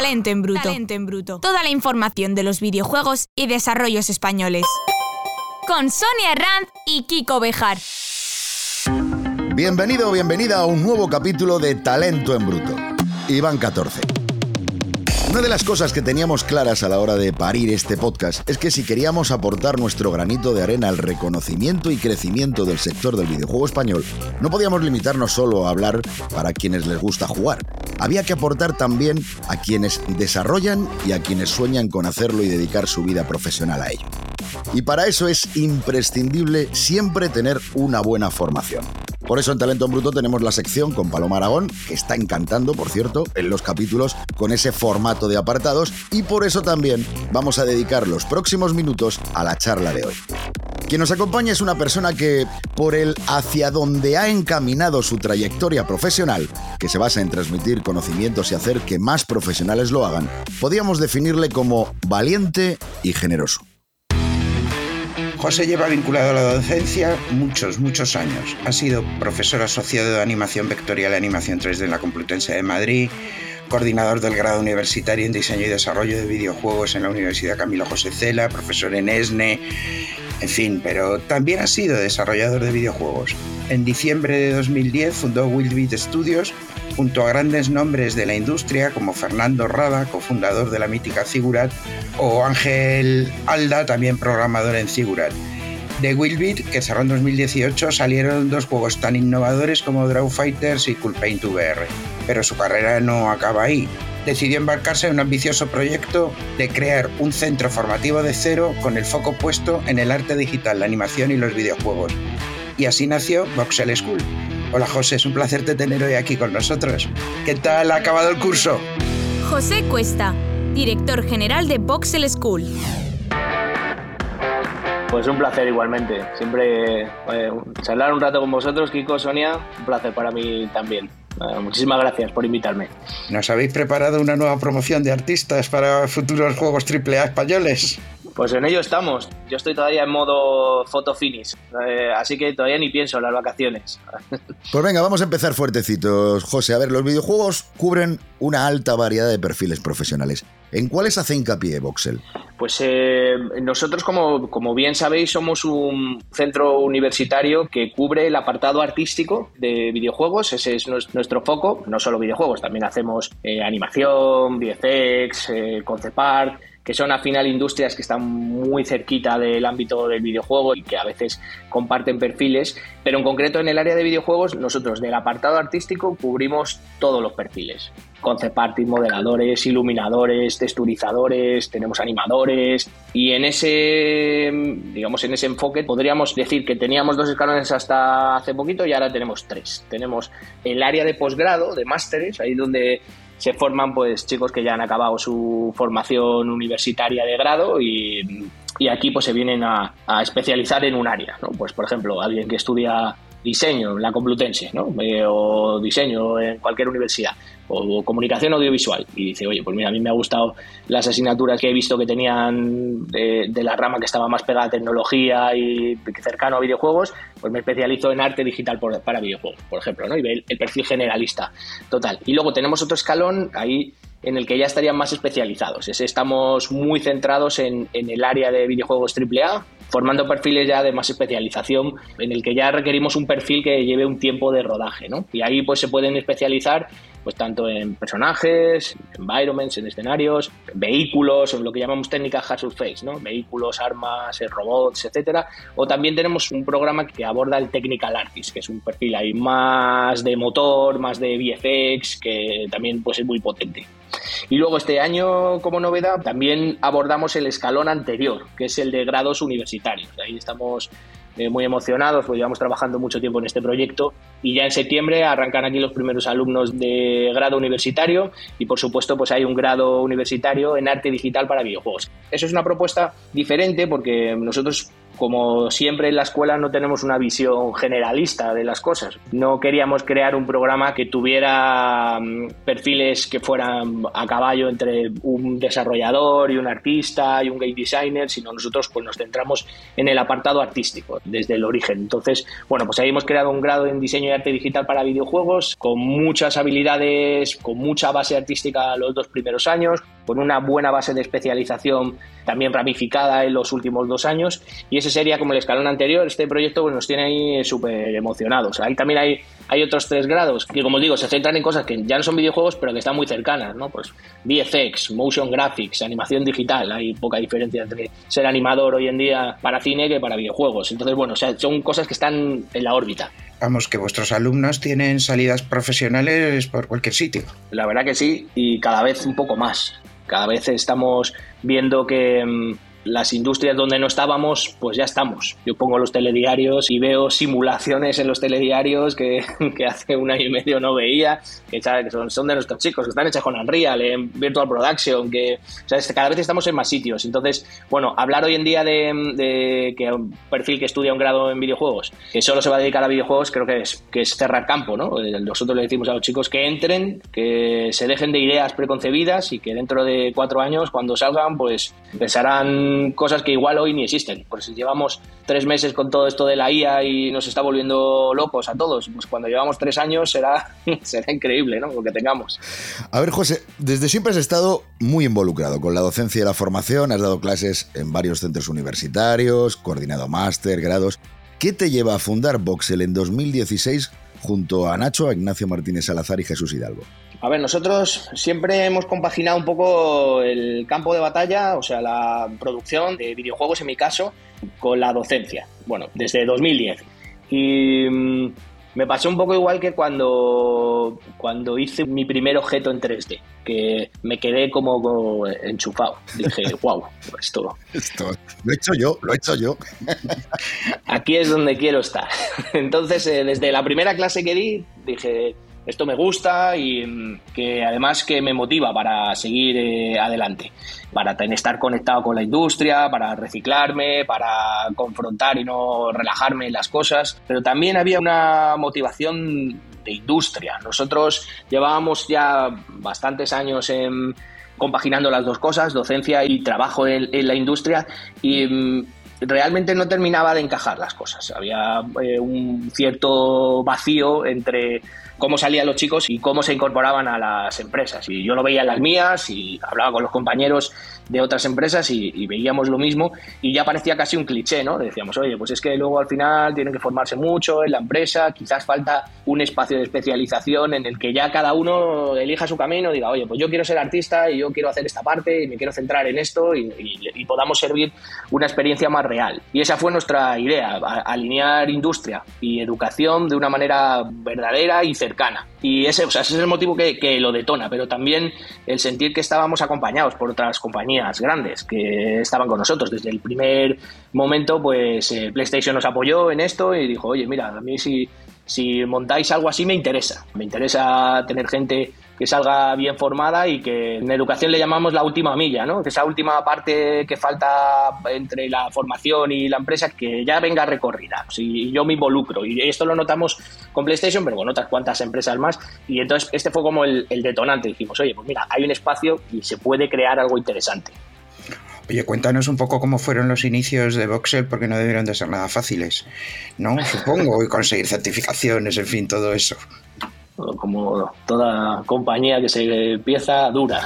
Talento en bruto. Talento en bruto. Toda la información de los videojuegos y desarrollos españoles. Con Sonia Herranz y Kiko Bejar. Bienvenido o bienvenida a un nuevo capítulo de Talento en bruto. Iván 14. Una de las cosas que teníamos claras a la hora de parir este podcast es que si queríamos aportar nuestro granito de arena al reconocimiento y crecimiento del sector del videojuego español, no podíamos limitarnos solo a hablar para quienes les gusta jugar. Había que aportar también a quienes desarrollan y a quienes sueñan con hacerlo y dedicar su vida profesional a ello. Y para eso es imprescindible siempre tener una buena formación. Por eso en Talento en Bruto tenemos la sección con Paloma Aragón, que está encantando, por cierto, en los capítulos con ese formato de apartados, y por eso también vamos a dedicar los próximos minutos a la charla de hoy. Quien nos acompaña es una persona que, por el hacia donde ha encaminado su trayectoria profesional, que se basa en transmitir conocimientos y hacer que más profesionales lo hagan, podríamos definirle como valiente y generoso. José lleva vinculado a la docencia muchos, muchos años. Ha sido profesor asociado de animación vectorial y animación 3D en la Complutense de Madrid, coordinador del grado universitario en diseño y desarrollo de videojuegos en la Universidad Camilo José Cela, profesor en ESNE, en fin, pero también ha sido desarrollador de videojuegos. En diciembre de 2010 fundó Wildbeat Studios junto a grandes nombres de la industria como Fernando Rada, cofundador de la mítica Figurat, o Ángel Alda, también programador en Figurat. De Willbit, que cerró en 2018, salieron dos juegos tan innovadores como Draw Fighters y Cool Paint VR. Pero su carrera no acaba ahí. Decidió embarcarse en un ambicioso proyecto de crear un centro formativo de cero con el foco puesto en el arte digital, la animación y los videojuegos. Y así nació Voxel School, Hola José, es un placer tener hoy aquí con nosotros. ¿Qué tal ha acabado el curso? José Cuesta, director general de Voxel School. Pues un placer igualmente. Siempre eh, charlar un rato con vosotros, Kiko, Sonia, un placer para mí también. Eh, muchísimas gracias por invitarme. ¿Nos habéis preparado una nueva promoción de artistas para futuros juegos AAA españoles? Pues en ello estamos. Yo estoy todavía en modo photo finish, eh, así que todavía ni pienso en las vacaciones. Pues venga, vamos a empezar fuertecitos, José. A ver, los videojuegos cubren una alta variedad de perfiles profesionales. ¿En cuáles hace hincapié Voxel? Pues eh, nosotros, como, como, bien sabéis, somos un centro universitario que cubre el apartado artístico de videojuegos. Ese es nuestro foco. No solo videojuegos, también hacemos eh, animación, VFX, concept art que son al final industrias que están muy cerquita del ámbito del videojuego y que a veces comparten perfiles, pero en concreto en el área de videojuegos nosotros del apartado artístico cubrimos todos los perfiles. Concept artists, modeladores, iluminadores, texturizadores, tenemos animadores y en ese digamos en ese enfoque podríamos decir que teníamos dos escalones hasta hace poquito y ahora tenemos tres. Tenemos el área de posgrado, de másteres, ahí donde se forman pues chicos que ya han acabado su formación universitaria de grado y, aquí pues se vienen a, a, especializar en un área, ¿no? Pues por ejemplo, alguien que estudia diseño en la Complutense, ¿no? Eh, o diseño en cualquier universidad, o, comunicación audiovisual. Y dice, oye, pues mira, a mí me ha gustado las asignaturas que he visto que tenían de, la rama que estaba más pegada a tecnología y cercano a videojuegos, pues me especializo en arte digital para videojuegos, por ejemplo, ¿no? Y ve el, perfil generalista total. Y luego tenemos otro escalón ahí en el que ya estarían más especializados. estamos muy centrados en, en el área de videojuegos AAA, formando perfiles ya de más especialización, en el que ya requerimos un perfil que lleve un tiempo de rodaje, ¿no? Y ahí pues se pueden especializar pues tanto en personajes, environments, en escenarios, vehículos, en lo que llamamos técnica hard surface, ¿no? Vehículos, armas, robots, etcétera. O también tenemos un programa que aborda el technical artist, que es un perfil ahí más de motor, más de VFX, que también pues es muy potente. Y luego este año, como novedad, también abordamos el escalón anterior, que es el de grados universitarios. Ahí estamos eh, muy emocionados, porque llevamos trabajando mucho tiempo en este proyecto y ya en septiembre arrancan aquí los primeros alumnos de grado universitario y por supuesto pues hay un grado universitario en arte digital para videojuegos. Eso es una propuesta diferente porque nosotros como siempre en la escuela no tenemos una visión generalista de las cosas. No queríamos crear un programa que tuviera mm, perfiles que fueran a caballo entre un desarrollador y un artista y un game designer, sino nosotros pues nos centramos en el apartado artístico desde el origen. Entonces, bueno, pues ahí hemos creado un grado en diseño y arte digital para videojuegos con muchas habilidades, con mucha base artística los dos primeros años, con una buena base de especialización también ramificada en los últimos dos años y ese sería como el escalón anterior. Este proyecto pues, nos tiene ahí súper emocionados. Ahí también hay, hay otros tres grados que, como digo, se centran en cosas que ya no son videojuegos, pero que están muy cercanas, ¿no? Pues VFX, Motion Graphics, animación digital. Hay poca diferencia entre ser animador hoy en día para cine que para videojuegos. Entonces, bueno, son cosas que están en la órbita. Vamos, que vuestros alumnos tienen salidas profesionales por cualquier sitio. La verdad que sí, y cada vez un poco más. Cada vez estamos viendo que mm, las industrias donde no estábamos, pues ya estamos. Yo pongo los telediarios y veo simulaciones en los telediarios que, hace un año y medio no veía, que, son, son, de nuestros chicos, que están hechas con Unreal, en Virtual Production, que cada vez estamos en más sitios. Entonces, bueno, hablar hoy en día de, de, que un perfil que estudia un grado en videojuegos, que solo se va a dedicar a videojuegos, creo que es, que es cerrar campo, ¿no? Eh, nosotros le decimos a los chicos que entren, que se dejen de ideas preconcebidas y que dentro de cuatro años, cuando salgan, pues pensarán cosas que igual hoy ni existen. Por si llevamos tres meses con todo esto de la IA y nos está volviendo locos a todos, pues cuando llevamos tres años será, será increíble ¿no? lo que tengamos. A ver, José, desde siempre has estado muy involucrado con la docencia y la formación, has dado clases en varios centros universitarios, coordinado máster, grados. ¿Qué te lleva a fundar Voxel en 2016 junto a Nacho, a Ignacio Martínez Salazar y Jesús Hidalgo? A ver, nosotros siempre hemos compaginado un poco el campo de batalla, o sea, la producción de videojuegos en mi caso, con la docencia. Bueno, desde 2010. Y mm, me pasó un poco igual que cuando, cuando hice mi primer objeto en 3D, que me quedé como, enchufado. Dije, wow, esto... esto... Lo he hecho yo, lo he hecho yo. Aquí es donde quiero estar. Entonces, eh, desde la primera clase que di, dije, esto me gusta y mm, que además que me motiva para seguir eh, adelante, para estar conectado con la industria, para reciclarme, para confrontar y no relajarme en las cosas, pero también había una motivación de industria. Nosotros llevábamos ya bastantes años compaginando las dos cosas, docencia y trabajo en, la industria y mm, realmente no terminaba de encajar las cosas. Había eh, un cierto vacío entre cómo salían los chicos y cómo se incorporaban a las empresas. Y yo lo veía en las mías y hablaba con los compañeros de otras empresas y, veíamos lo mismo y ya parecía casi un cliché, ¿no? Decíamos, oye, pues es que luego al final tienen que formarse mucho en la empresa, quizás falta un espacio de especialización en el que ya cada uno elija su camino, diga, oye, pues yo quiero ser artista y yo quiero hacer esta parte y me quiero centrar en esto y, podamos servir una experiencia más real. Y esa fue nuestra idea, alinear industria y educación de una manera verdadera y cercana. Y ese, o sea, ese es el motivo que, que lo detona, pero también el sentir que estábamos acompañados por otras compañías grandes que estaban con nosotros. Desde el primer momento, pues eh, PlayStation nos apoyó en esto y dijo, oye, mira, a mí si, si montáis algo así me interesa. Me interesa tener gente que salga bien formada y que en educación le llamamos la última milla, ¿no? Esa última parte que falta entre la formación y la empresa que ya venga recorrida. Si yo me involucro y esto lo notamos con PlayStation, pero con otras cuantas empresas más y entonces este fue como el, el detonante. Dijimos, oye, pues mira, hay un espacio y se puede crear algo interesante. Oye, cuéntanos un poco cómo fueron los inicios de Voxel, porque no debieron de ser nada fáciles, ¿no? Supongo, y conseguir certificaciones, en fin, todo eso como toda compañía que se empieza dura,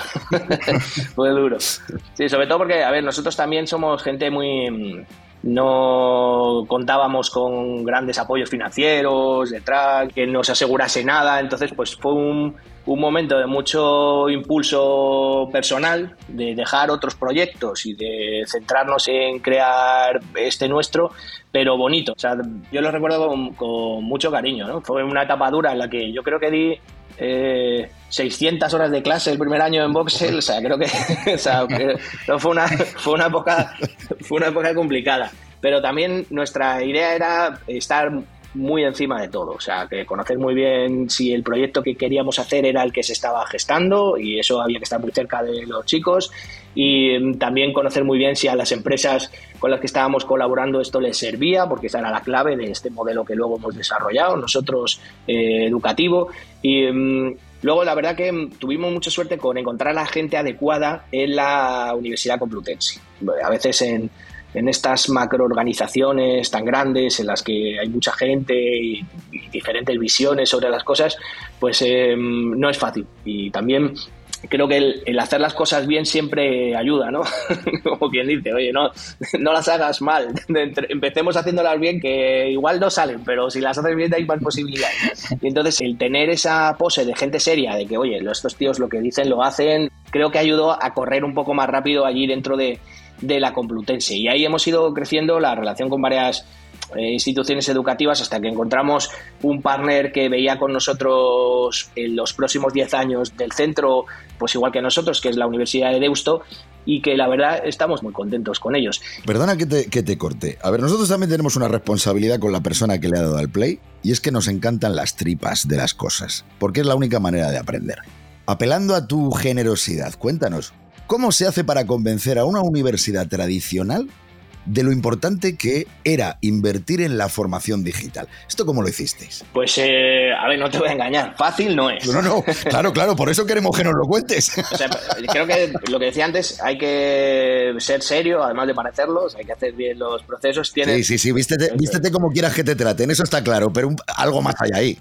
muy duro. Sí, sobre todo porque, a ver, nosotros también somos gente muy... No contábamos con grandes apoyos financieros detrás, que nos asegurase nada, entonces pues fue un, un momento de mucho impulso personal, de dejar otros proyectos y de centrarnos en crear este nuestro, pero bonito. O sea, yo lo recuerdo con, mucho cariño, ¿no? Fue una etapa dura en la que yo creo que di 600 eh, horas de clase el primer año en Voxel, o sea, creo que, o sea, fue, una, fue, una época, fue una época complicada. Pero también nuestra idea era estar muy encima de todo. O sea, que conocer muy bien si el proyecto que queríamos hacer era el que se estaba gestando y eso había que estar muy cerca de los chicos. Y mm, también conocer muy bien si a las empresas con las que estábamos colaborando esto les servía, porque esa era la clave de este modelo que luego hemos desarrollado nosotros eh, educativo. Y mm, luego la verdad que mm, tuvimos mucha suerte con encontrar la gente adecuada en la Universidad Complutense. A veces en en estas macroorganizaciones tan grandes en las que hay mucha gente y, diferentes visiones sobre las cosas, pues em, no es fácil. Y también creo que el, hacer las cosas bien siempre ayuda, ¿no? Como quien dice, oye, no, no las hagas mal, empecemos haciéndolas bien, que igual no salen, pero si las haces bien hay más posibilidades. Y entonces el tener esa pose de gente seria, de que, oye, estos tíos lo que dicen lo hacen, creo que ayudó a correr un poco más rápido allí dentro de, de la Complutense. Y ahí hemos ido creciendo la relación con varias eh, instituciones educativas hasta que encontramos un partner que veía con nosotros en los próximos 10 años del centro, pues igual que nosotros, que es la Universidad de Deusto, y que la verdad estamos muy contentos con ellos. Perdona que te, que te corte. A ver, nosotros también tenemos una responsabilidad con la persona que le ha dado al play, y es que nos encantan las tripas de las cosas, porque es la única manera de aprender. Apelando a tu generosidad, cuéntanos, ¿Cómo se hace para convencer a una universidad tradicional de lo importante que era invertir en la formación digital. ¿Esto cómo lo hicisteis? Pues, eh, a ver, no te voy a engañar, fácil no es. No, no, claro, claro, por eso queremos que nos lo cuentes. O sea, creo que lo que decía antes, hay que ser serio, además de parecerlos, hay que hacer bien los procesos. Sí, sí, sí, vístete, vístete como quieras que te traten, eso está claro, pero algo más allá ahí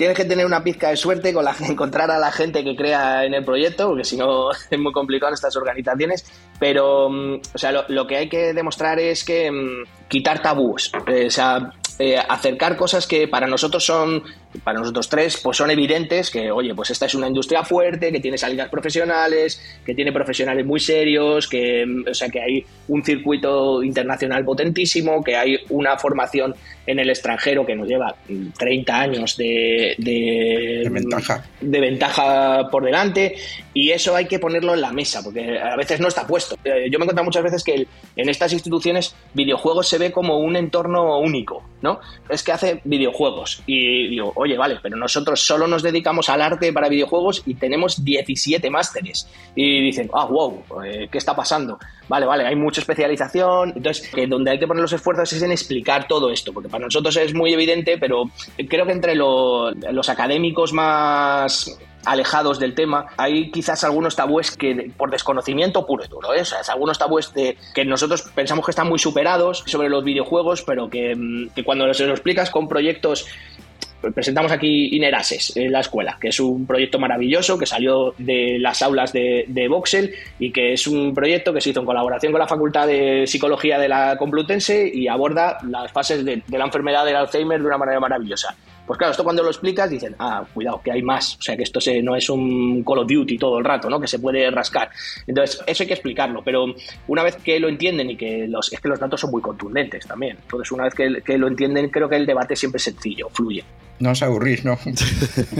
tienes que tener una pizca de suerte con la, encontrar a la gente que crea en el proyecto, porque si no es muy complicado en estas organizaciones. Pero, mm, o sea, lo, que hay que demostrar es que mm, quitar tabús, eh, o sea, eh, acercar cosas que para nosotros son para nosotros tres, pues son evidentes que, oye, pues esta es una industria fuerte, que tiene salidas profesionales, que tiene profesionales muy serios, que, o sea, que hay un circuito internacional potentísimo, que hay una formación en el extranjero que nos lleva 30 años de, de, ventaja. de ventaja por delante, y eso hay que ponerlo en la mesa, porque a veces no está puesto. Eh, yo me he encontrado muchas veces que en estas instituciones videojuegos se ve como un entorno único, ¿no? Es que hace videojuegos, y digo, oye, vale, pero nosotros solo nos dedicamos al arte para videojuegos y tenemos 17 másteres. Y dicen, ah, wow, eh, ¿qué está pasando? Vale, vale, hay mucha especialización. Entonces, que donde hay que poner los esfuerzos es en explicar todo esto, porque para nosotros es muy evidente, pero creo que entre los académicos más alejados del tema, hay quizás algunos tabúes que por desconocimiento puro y duro, ¿eh? algunos tabúes de, que nosotros pensamos que están muy superados sobre los videojuegos, pero que, mm, que cuando se lo explicas con proyectos presentamos aquí Inerases en la escuela, que es un proyecto maravilloso que salió de las aulas de, de Voxel y que es un proyecto que se hizo en colaboración con la Facultad de Psicología de la Complutense y aborda las fases de, la enfermedad del Alzheimer de una manera maravillosa. Pues claro, esto cuando lo explicas dicen, ah, cuidado, que hay más, o sea, que esto no es un Call of Duty todo el rato, ¿no? Que se puede rascar. Entonces, eso hay que explicarlo, pero una vez que lo entienden y que los, es que los datos son muy contundentes también, entonces una vez que, que lo entienden, creo que el debate siempre es sencillo, fluye. No os aburrís, ¿no?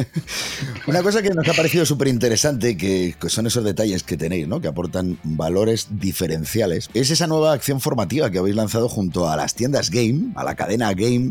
Una cosa que nos ha parecido súper interesante, que son esos detalles que tenéis, ¿no? Que aportan valores diferenciales, es esa nueva acción formativa que habéis lanzado junto a las tiendas Game, a la cadena Game,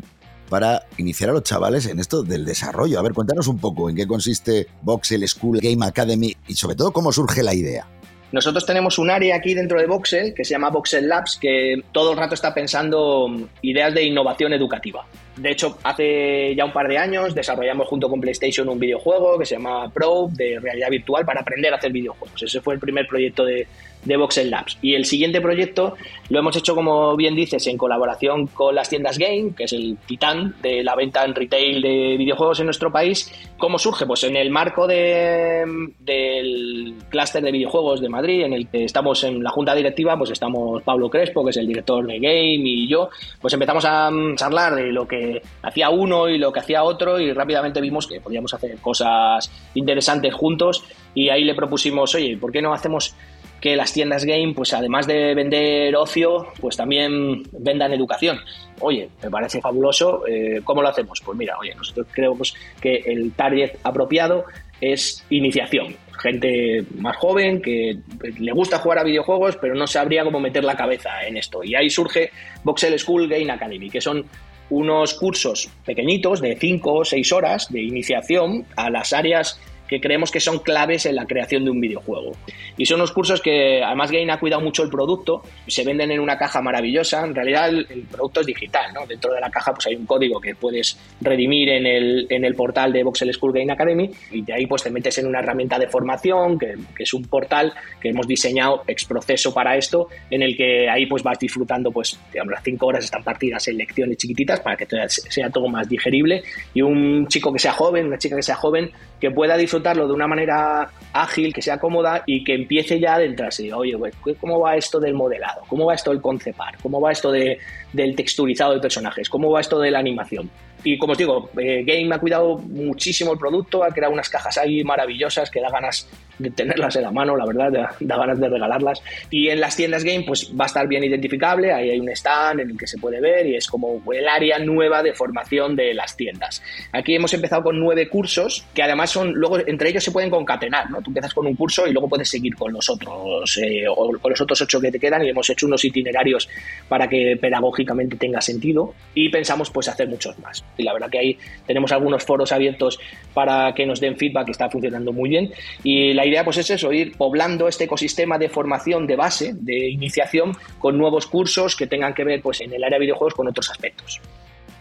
para iniciar a los chavales en esto del desarrollo. A ver, cuéntanos un poco en qué consiste Voxel School Game Academy y sobre todo cómo surge la idea. Nosotros tenemos un área aquí dentro de Voxel que se llama Voxel Labs que todo el rato está pensando ideas de innovación educativa. De hecho, hace ya un par de años desarrollamos junto con PlayStation un videojuego que se llama Pro de realidad virtual para aprender a hacer videojuegos. Ese fue el primer proyecto de, de Voxel Labs. Y el siguiente proyecto lo hemos hecho, como bien dices, en colaboración con las tiendas Game, que es el titán de la venta en retail de videojuegos en nuestro país. ¿Cómo surge? Pues en el marco de, del clúster de videojuegos de Madrid, en el que estamos en la junta directiva, pues estamos Pablo Crespo, que es el director de Game, y yo, pues empezamos a mm, charlar de lo que hacía uno y lo que hacía otro, y rápidamente vimos que podíamos hacer cosas interesantes juntos, y ahí le propusimos, oye, ¿por qué no hacemos que las tiendas game, pues además de vender ocio, pues también vendan educación. Oye, me parece fabuloso, eh, ¿cómo lo hacemos? Pues mira, oye, nosotros creemos que el target apropiado es iniciación. Gente más joven que le gusta jugar a videojuegos, pero no sabría cómo meter la cabeza en esto. Y ahí surge Voxel School Game Academy, que son unos cursos pequeñitos de 5 o 6 horas de iniciación a las áreas que creemos que son claves en la creación de un videojuego. Y son unos cursos que además Gain ha cuidado mucho el producto, se venden en una caja maravillosa, en realidad el, producto es digital, ¿no? dentro de la caja pues hay un código que puedes redimir en el, en el portal de Voxel School Game Academy y de ahí pues te metes en una herramienta de formación que, que es un portal que hemos diseñado ex proceso para esto, en el que ahí pues vas disfrutando pues digamos las cinco horas están partidas en lecciones chiquititas para que sea todo más digerible y un chico que sea joven, una chica que sea joven que pueda de una manera ágil, que sea cómoda y que empiece ya a adentrarse. Oye, ¿cómo va esto del modelado? ¿Cómo va esto del concepar? ¿Cómo va esto de, del texturizado de personajes? ¿Cómo va esto de la animación? Y como os digo, eh, Game ha cuidado muchísimo el producto, ha creado unas cajas ahí maravillosas que da ganas tenerlas en la mano, la verdad, da, ganas de regalarlas. Y en las tiendas Game, pues va a estar bien identificable, ahí hay un stand en el que se puede ver y es como el área nueva de formación de las tiendas. Aquí hemos empezado con nueve cursos que además son, luego entre ellos se pueden concatenar, ¿no? Tú empiezas con un curso y luego puedes seguir con los otros, eh, o con los otros ocho que te quedan y hemos hecho unos itinerarios para que pedagógicamente tenga sentido y pensamos pues hacer muchos más y la verdad que ahí tenemos algunos foros abiertos para que nos den feedback que está funcionando muy bien y la idea pues es eso, ir poblando este ecosistema de formación de base, de iniciación con nuevos cursos que tengan que ver pues en el área de videojuegos con otros aspectos.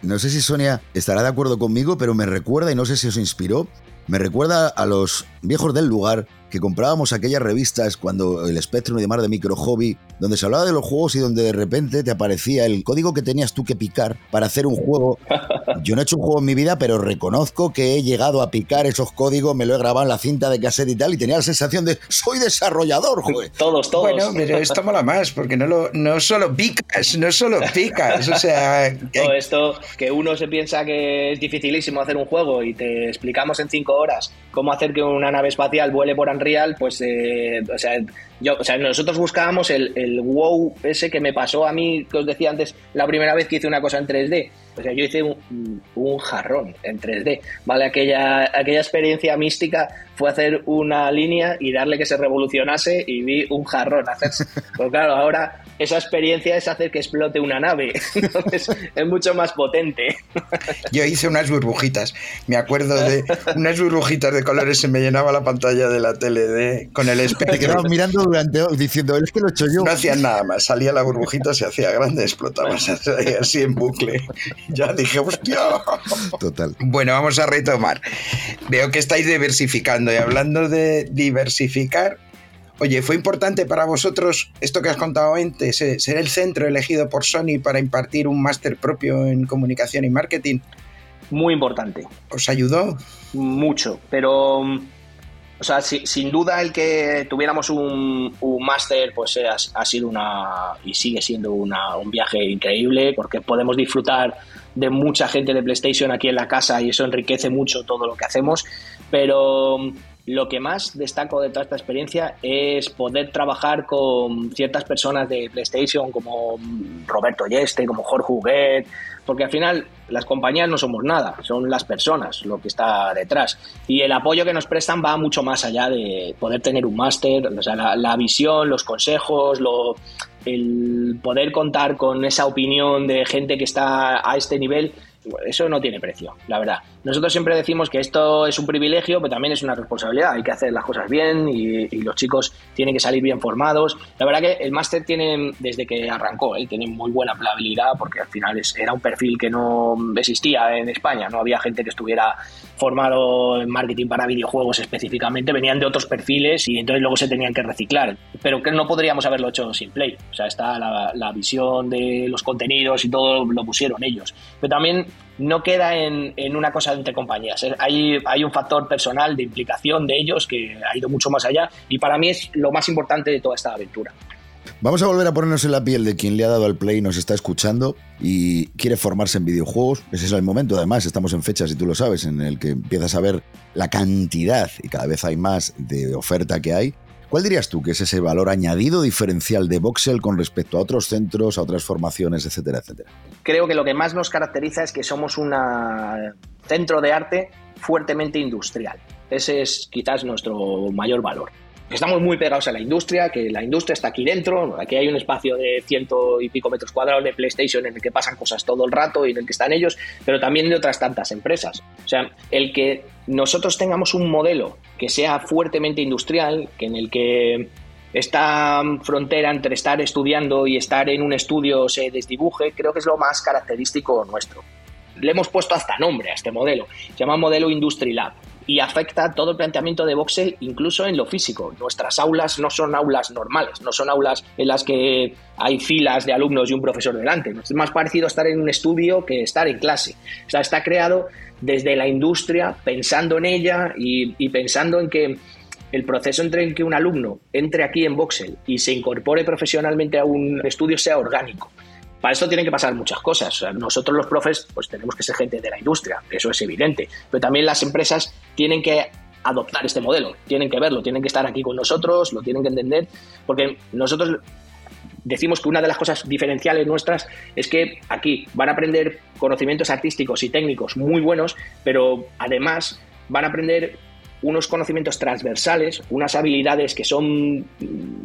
No sé si Sonia estará de acuerdo conmigo, pero me recuerda y no sé si os inspiró, me recuerda a los viejos del lugar que comprábamos aquellas revistas cuando el Spectrum y demás de Micro Hobby, donde se hablaba de los juegos y donde de repente te aparecía el código que tenías tú que picar para hacer un juego. Yo no he hecho un juego en mi vida, pero reconozco que he llegado a picar esos códigos, me lo he grabado en la cinta de cassette y tal, y tenía la sensación de soy desarrollador, joder. Todos, todos. Bueno, pero esto mola más, porque no, lo, no solo picas, no solo picas, o sea... Todo esto, que uno se piensa que es dificilísimo hacer un juego y te explicamos en cinco horas cómo hacer que una nave espacial vuele por Unreal, pues, eh, o sea, yo, o sea, nosotros buscábamos el, el wow ese que me pasó a mí, que os decía antes, la primera vez que hice una cosa en 3D. O sea, yo hice un, un jarrón en 3D, ¿vale? Aquella, aquella experiencia mística fue hacer una línea y darle que se revolucionase y vi un jarrón hacerse. Pues claro, ahora esa experiencia es hacer que explote una nave. Entonces, es mucho más potente. Yo hice unas burbujitas. Me acuerdo de unas burbujitas de colores, se me llenaba la pantalla de la tele de, con el espectro. Te quedabas mirando durante, diciendo, es que lo he hecho yo. No hacían nada más. Salía la burbujita, se hacía grande, explotaba así en bucle. Ya dije, hostia. Total. Bueno, vamos a retomar. Veo que estáis diversificando y hablando de diversificar, Oye, ¿fue importante para vosotros esto que has contado antes, eh, ser el centro elegido por Sony para impartir un máster propio en comunicación y marketing? Muy importante. ¿Os ayudó? Mucho, pero... O sea, sin duda el que tuviéramos un, máster pues ha, ha, sido una y sigue siendo una, un viaje increíble porque podemos disfrutar de mucha gente de PlayStation aquí en la casa y eso enriquece mucho todo lo que hacemos, pero lo que más destaco de toda esta experiencia es poder trabajar con ciertas personas de PlayStation como Roberto Yeste, como Jorge Huguet, porque al final las compañías no somos nada, son las personas lo que está detrás. Y el apoyo que nos prestan va mucho más allá de poder tener un máster, o sea, la, la, visión, los consejos, lo, el poder contar con esa opinión de gente que está a este nivel eso no tiene precio, la verdad. Nosotros siempre decimos que esto es un privilegio, pero también es una responsabilidad. Hay que hacer las cosas bien y, los chicos tienen que salir bien formados. La verdad que el máster tiene, desde que arrancó, tiene muy buena aplicabilidad porque al final era un perfil que no existía en España. No había gente que estuviera formado en marketing para videojuegos específicamente, venían de otros perfiles y entonces luego se tenían que reciclar. Pero que no podríamos haberlo hecho sin Play. O sea, está la, la visión de los contenidos y todo lo pusieron ellos. Pero también no queda en, una cosa entre compañías. Hay, hay, un factor personal de implicación de ellos que ha ido mucho más allá y para mí es lo más importante de toda esta aventura. Vamos a volver a ponernos en la piel de quien le ha dado al play nos está escuchando y quiere formarse en videojuegos. Ese es el momento, además, estamos en fechas, y tú lo sabes, en el que empiezas a ver la cantidad, y cada vez hay más, de oferta que hay. ¿Cuál dirías tú que es ese valor añadido diferencial de Voxel con respecto a otros centros, a otras formaciones, etcétera, etcétera? Creo que lo que más nos caracteriza es que somos un centro de arte fuertemente industrial. Ese es quizás nuestro mayor valor. Estamos muy pegados a la industria, que la industria está aquí dentro. Aquí hay un espacio de ciento y pico metros cuadrados de PlayStation en el que pasan cosas todo el rato y en el que están ellos, pero también de otras tantas empresas. O sea, el que nosotros tengamos un modelo que sea fuertemente industrial, que en el que esta frontera entre estar estudiando y estar en un estudio se desdibuje, creo que es lo más característico nuestro. Le hemos puesto hasta nombre a este modelo. Se llama modelo Industry Lab y afecta todo el planteamiento de Voxel incluso en lo físico. Nuestras aulas no son aulas normales, no son aulas en las que hay filas de alumnos y un profesor delante. Es más parecido estar en un estudio que estar en clase. O sea, está creado desde la industria, pensando en ella y, y pensando en que el proceso entre que un alumno entre aquí en Voxel y se incorpore profesionalmente a un estudio sea orgánico. Para esto tienen que pasar muchas cosas. nosotros los profes pues tenemos que ser gente de la industria, eso es evidente, pero también las empresas tienen que adoptar este modelo, tienen que verlo, tienen que estar aquí con nosotros, lo tienen que entender, porque nosotros decimos que una de las cosas diferenciales nuestras es que aquí van a aprender conocimientos artísticos y técnicos muy buenos, pero además van a aprender unos conocimientos transversales, unas habilidades que son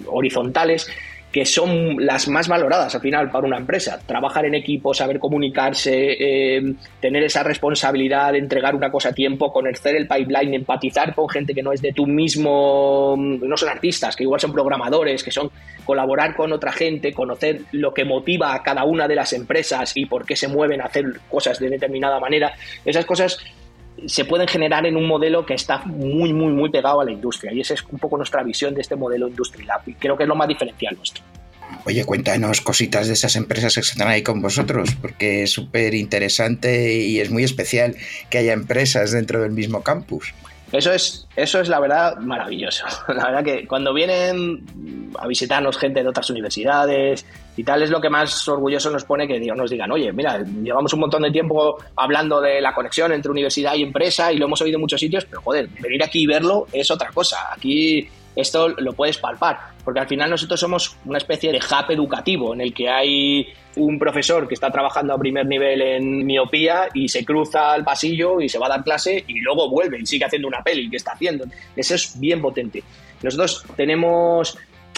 horizontales que son las más valoradas al final para una empresa. Trabajar en equipo, saber comunicarse, eh, tener esa responsabilidad de entregar una cosa a tiempo, conocer el pipeline, empatizar con gente que no es de tu mismo, no son artistas, que igual son programadores, que son colaborar con otra gente, conocer lo que motiva a cada una de las empresas y por qué se mueven a hacer cosas de determinada manera. Esas cosas se pueden generar en un modelo que está muy, muy, muy pegado a la industria. Y esa es un poco nuestra visión de este modelo Industry Lab. Y creo que es lo más diferencial nuestro. Oye, cuéntanos cositas de esas empresas que están ahí con vosotros, porque es súper interesante y es muy especial que haya empresas dentro del mismo campus. Eso es, eso es la verdad maravilloso. La verdad que cuando vienen a visitarnos gente de otras universidades y tal, es lo que más orgulloso nos pone que nos digan, oye, mira, llevamos un montón de tiempo hablando de la conexión entre universidad y empresa y lo hemos oído en muchos sitios, pero joder, venir aquí y verlo es otra cosa. Aquí esto lo puedes palpar, porque al final nosotros somos una especie de hub educativo en el que hay un profesor que está trabajando a primer nivel en miopía y se cruza al pasillo y se va a dar clase y luego vuelve y sigue haciendo una peli que está haciendo. Eso es bien potente. Nosotros tenemos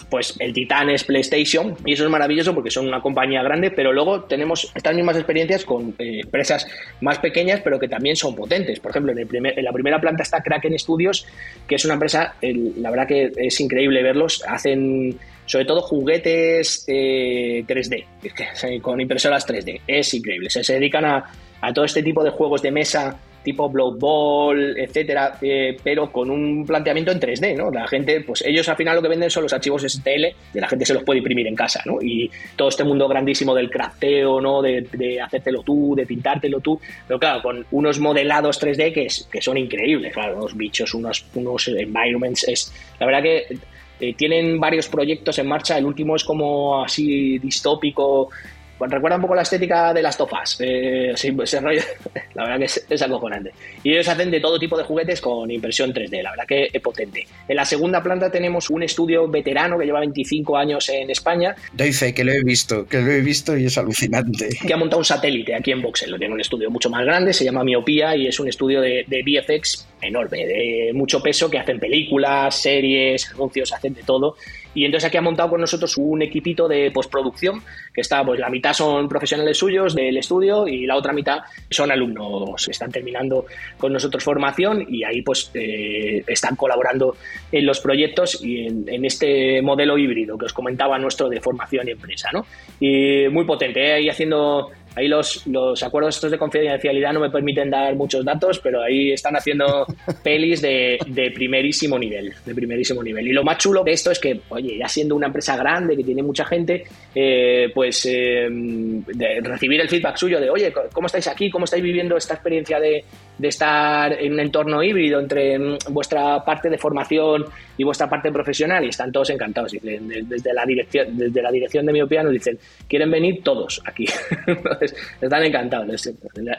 pues el Titán es PlayStation y eso es maravilloso porque son una compañía grande, pero luego tenemos estas mismas experiencias con eh, empresas más pequeñas, pero que también son potentes. Por ejemplo, en, el primer, en la primera planta está Kraken Studios, que es una empresa, la verdad que es increíble verlos, hacen sobre todo juguetes 3D, eh, con impresoras 3D, es increíble, se, se dedican a, a todo este tipo de juegos de mesa tipo Blood Ball, etcétera, eh, pero con un planteamiento en 3D, ¿no? La gente, pues ellos al final lo que venden son los archivos STL, de la gente se los puede imprimir en casa, ¿no? Y todo este mundo grandísimo del crafteo, ¿no? De, de hacértelo tú, de pintártelo tú, pero claro, con unos modelados 3D que, es, que son increíbles, claro, unos bichos, unos, unos environments, es, la verdad que eh, tienen varios proyectos en marcha, el último es como así distópico, pues recuerda un poco la estética de las tofas. Eh, la verdad que es, acojonante. Y ellos hacen de todo tipo de juguetes con impresión 3D, la verdad que es potente. En la segunda planta tenemos un estudio veterano que lleva 25 años en España. Doy fe que lo he visto, que lo he visto y es alucinante. Que ha montado un satélite aquí en Voxel. Lo tiene un estudio mucho más grande, se llama Miopía y es un estudio de, de VFX enorme, de mucho peso, que hacen películas, series, anuncios, hacen de todo. Y entonces aquí ha montado con nosotros un equipito de postproducción, que está, pues la mitad son profesionales suyos del estudio y la otra mitad son alumnos. Están terminando con nosotros formación y ahí pues eh, están colaborando en los proyectos y en, este modelo híbrido que os comentaba nuestro de formación y empresa, ¿no? Y muy potente, ¿eh? ahí haciendo Ahí los, los acuerdos estos de confidencialidad no me permiten dar muchos datos, pero ahí están haciendo pelis de, de, primerísimo nivel, de primerísimo nivel. Y lo más chulo de esto es que, oye, ya siendo una empresa grande que tiene mucha gente, eh, pues eh, de recibir el feedback suyo de, oye, ¿cómo estáis aquí? ¿Cómo estáis viviendo esta experiencia de, de estar en un entorno híbrido entre mm, vuestra parte de formación y vuestra parte profesional y están todos encantados. Desde la dirección, desde la dirección de Miopía nos dicen, quieren venir todos aquí. están encantados.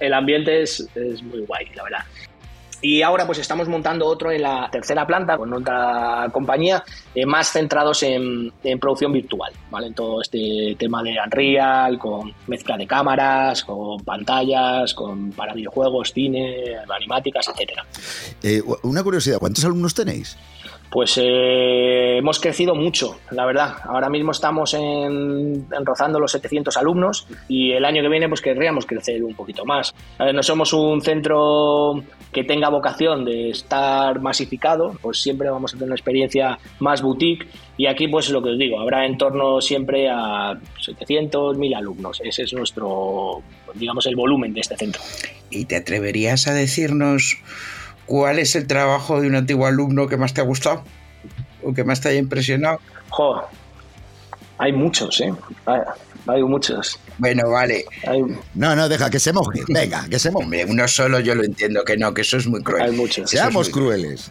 El ambiente es, es muy guay, la verdad. Y ahora pues estamos montando otro en la tercera planta con otra compañía eh, más centrados en, producción virtual, ¿vale? En todo este tema de Unreal, con mezcla de cámaras, con pantallas, con para videojuegos, cine, animáticas, etcétera. Eh, una curiosidad, ¿cuántos alumnos tenéis? Pues eh, hemos crecido mucho, la verdad. Ahora mismo estamos en, rozando los 700 alumnos y el año que viene pues querríamos crecer un poquito más. no somos un centro que tenga vocación de estar masificado, pues siempre vamos a tener una experiencia más boutique y aquí pues es lo que os digo, habrá en torno siempre a 700, 1000 alumnos. Ese es nuestro, digamos, el volumen de este centro. ¿Y te atreverías a decirnos ¿Cuál es el trabajo de un antiguo alumno que más te ha gustado? ¿O que más te haya impresionado? Jo, hay muchos, ¿eh? Hay, muchos. Bueno, vale. No, no, deja que se moje. Venga, que se moje. uno solo yo lo entiendo que no, que eso es muy cruel. Hay muchos. Seamos crueles.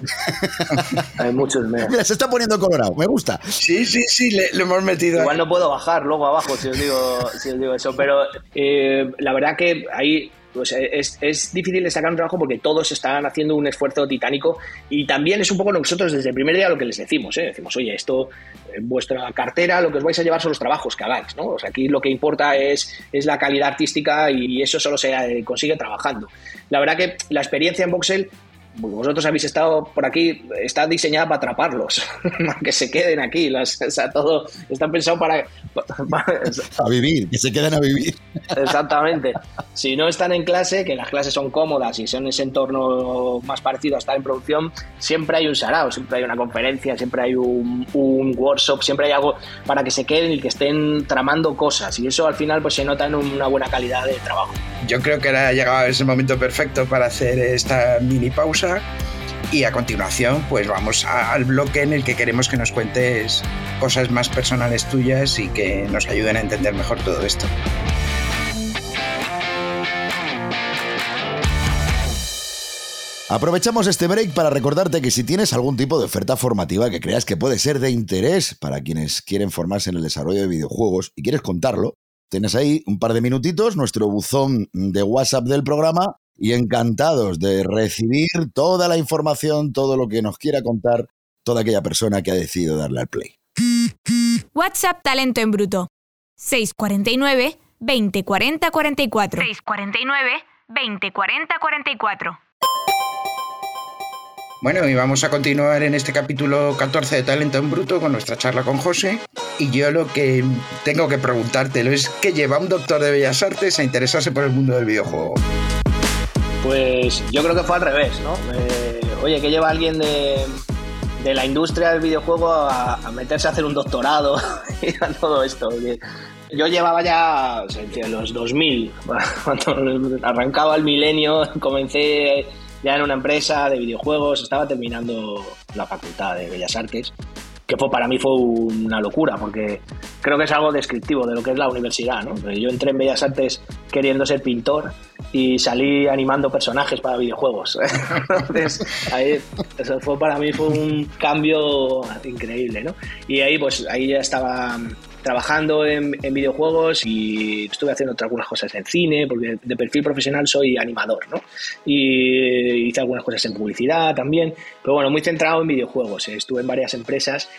hay muchos. Mira, se está poniendo colorado, me gusta. Sí, sí, sí, le, hemos metido. Igual no puedo bajar luego abajo si os digo, si os digo eso, pero eh, la verdad que ahí pues eh, es, es, difícil destacar un trabajo porque todos están haciendo un esfuerzo titánico y también es un poco nosotros desde el primer día lo que les decimos, ¿eh? decimos, oye, esto, en vuestra cartera lo que os vais a llevar son los trabajos que hagáis, ¿no? O sea, aquí lo que importa es, es la calidad artística y eso solo se eh, consigue trabajando. La verdad que la experiencia en Voxel vosotros habéis estado por aquí, está diseñada para atraparlos, que se queden aquí, las, o sea, todo está pensado para, A vivir, que se queden a vivir. Exactamente. Si no están en clase, que las clases son cómodas y son ese entorno más parecido a estar en producción, siempre hay un sarao, siempre hay una conferencia, siempre hay un, un workshop, siempre hay algo para que se queden y que estén tramando cosas y eso al final pues se nota en una buena calidad de trabajo. Yo creo que ahora ha llegado ese momento perfecto para hacer esta mini pausa y a continuación pues vamos al bloque en el que queremos que nos cuentes cosas más personales tuyas y que nos ayuden a entender mejor todo esto. Aprovechamos este break para recordarte que si tienes algún tipo de oferta formativa que creas que puede ser de interés para quienes quieren formarse en el desarrollo de videojuegos y quieres contarlo, tienes ahí un par de minutitos, nuestro buzón de WhatsApp del programa y encantados de recibir toda la información, todo lo que nos quiera contar toda aquella persona que ha decidido darle al play. WhatsApp Talento en Bruto. 649 2040 44. 649 2040 44. Bueno, y vamos a continuar en este capítulo 14 de Talento en Bruto con nuestra charla con José. Y yo lo que tengo que preguntártelo es qué lleva un doctor de Bellas Artes a interesarse por el mundo del videojuego. Pues yo creo que fue al revés, ¿no? Eh, oye, ¿qué lleva alguien de, la industria del videojuego a, meterse a hacer un doctorado y a todo esto? Yo llevaba ya en los 2000, cuando arrancaba el milenio, comencé ya en una empresa de videojuegos, estaba terminando la facultad de Bellas Artes que fue para mí fue una locura, porque creo que es algo descriptivo de lo que es la universidad. ¿no? Yo entré en Bellas Artes queriendo ser pintor y salí animando personajes para videojuegos. Entonces, ahí, eso fue para mí fue un cambio increíble. ¿no? Y ahí, pues, ahí ya estaba trabajando en, videojuegos y estuve haciendo algunas cosas en cine, porque de perfil profesional soy animador, ¿no? Y hice algunas cosas en publicidad también, pero bueno, muy centrado en videojuegos. Estuve en varias empresas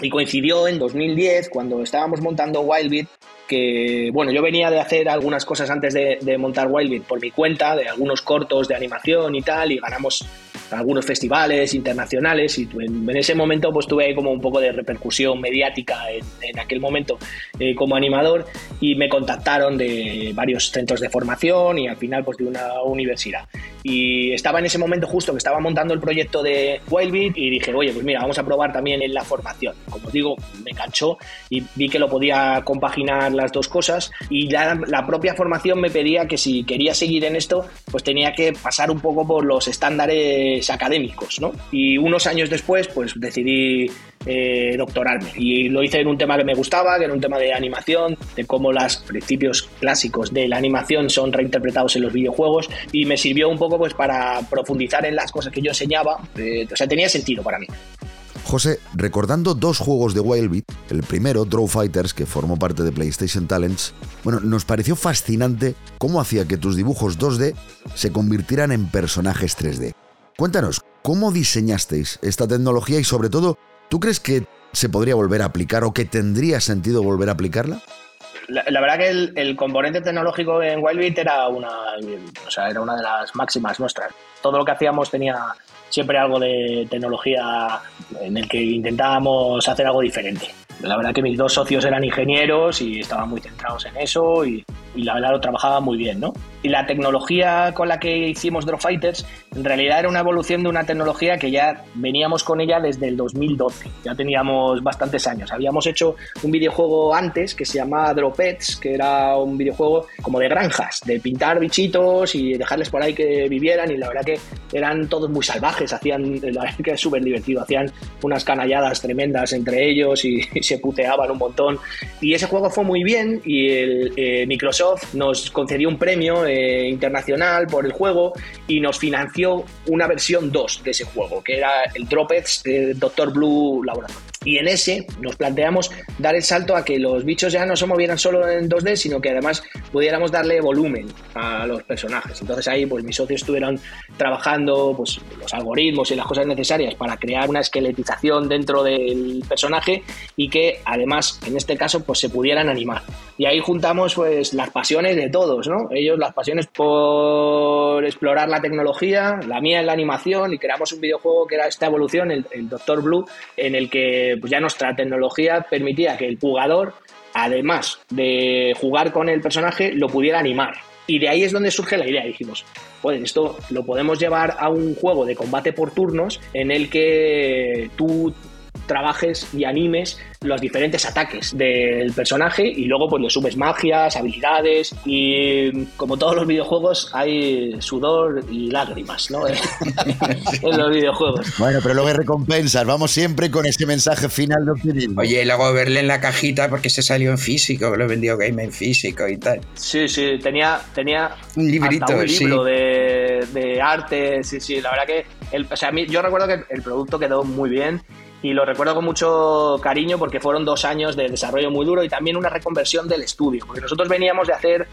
y coincidió en 2010 cuando estábamos montando Wildbit que, bueno, yo venía de hacer algunas cosas antes de, de montar Wildbit por mi cuenta, de algunos cortos de animación y tal, y ganamos algunos festivales internacionales y en, ese momento pues tuve como un poco de repercusión mediática en, aquel momento eh, como animador y me contactaron de varios centros de formación y al final pues de una universidad. Y estaba en ese momento justo que estaba montando el proyecto de Wildbeat y dije oye pues mira vamos a probar también en la formación como digo me enganchó y vi que lo podía compaginar las dos cosas y ya la propia formación me pedía que si quería seguir en esto pues tenía que pasar un poco por los estándares académicos, ¿no? Y unos años después, pues decidí eh, doctorarme. Y lo hice en un tema que me gustaba, que era un tema de animación, de cómo los principios clásicos de la animación son reinterpretados en los videojuegos y me sirvió un poco pues para profundizar en las cosas que yo enseñaba. Eh, o sea, tenía sentido para mí. José, recordando dos juegos de Wildbeat, el primero, Draw Fighters, que formó parte de PlayStation Talents, bueno, nos pareció fascinante cómo hacía que tus dibujos 2D se convirtieran en personajes 3D. Cuéntanos, ¿cómo diseñasteis esta tecnología y sobre todo, ¿tú crees que se podría volver a aplicar o que tendría sentido volver a aplicarla? La, verdad que el, componente tecnológico en Wildbit era una, o sea, era una de las máximas nuestras. Todo lo que hacíamos tenía siempre algo de tecnología en el que intentábamos hacer algo diferente. La verdad que mis dos socios eran ingenieros y estaban muy centrados en eso y, y la verdad lo trabajaban muy bien, ¿no? Y la tecnología con la que hicimos Drop Fighters en realidad era una evolución de una tecnología que ya veníamos con ella desde el 2012. Ya teníamos bastantes años. Habíamos hecho un videojuego antes que se llamaba Drop Pets, que era un videojuego como de granjas, de pintar bichitos y dejarles por ahí que vivieran. Y la verdad que eran todos muy salvajes, hacían, la verdad que es súper divertido, hacían unas canalladas tremendas entre ellos y, se puteaban un montón. Y ese juego fue muy bien y eh, Microsoft nos concedió un premio eh, internacional por el juego y nos financió una versión 2 de ese juego, que era el Dropets Doctor Blue Laboratory. Y en ese nos planteamos dar el salto a que los bichos ya no se movieran solo en 2D, sino que además pudiéramos darle volumen a los personajes. Entonces ahí pues mis socios estuvieron trabajando pues los algoritmos y las cosas necesarias para crear una esqueletización dentro del personaje y que además en este caso pues se pudieran animar. Y ahí juntamos pues las pasiones de todos, ¿no? Ellos las pasiones por explorar la tecnología, la mía en la animación y creamos un videojuego que era esta evolución, el, Doctor Blue, en el que pues ya nuestra tecnología permitía que el jugador, además de jugar con el personaje, lo pudiera animar. Y de ahí es donde surge la idea. Dijimos, pues esto lo podemos llevar a un juego de combate por turnos en el que tú trabajes y animes los diferentes ataques del personaje y luego pues le subes magias, habilidades y como todos los videojuegos hay sudor y lágrimas, ¿no? en los videojuegos. Bueno, pero luego hay recompensas, vamos siempre con ese mensaje final de optimismo. Oye, y luego verle en la cajita porque se salió en físico, lo vendió Game en físico y tal. Sí, sí, tenía, tenía un librito, un libro de, de, arte, sí, sí, la verdad que el, o sea, yo recuerdo que el producto quedó muy bien y lo recuerdo con mucho cariño porque fueron dos años de desarrollo muy duro y también una reconversión del estudio, porque nosotros veníamos de hacer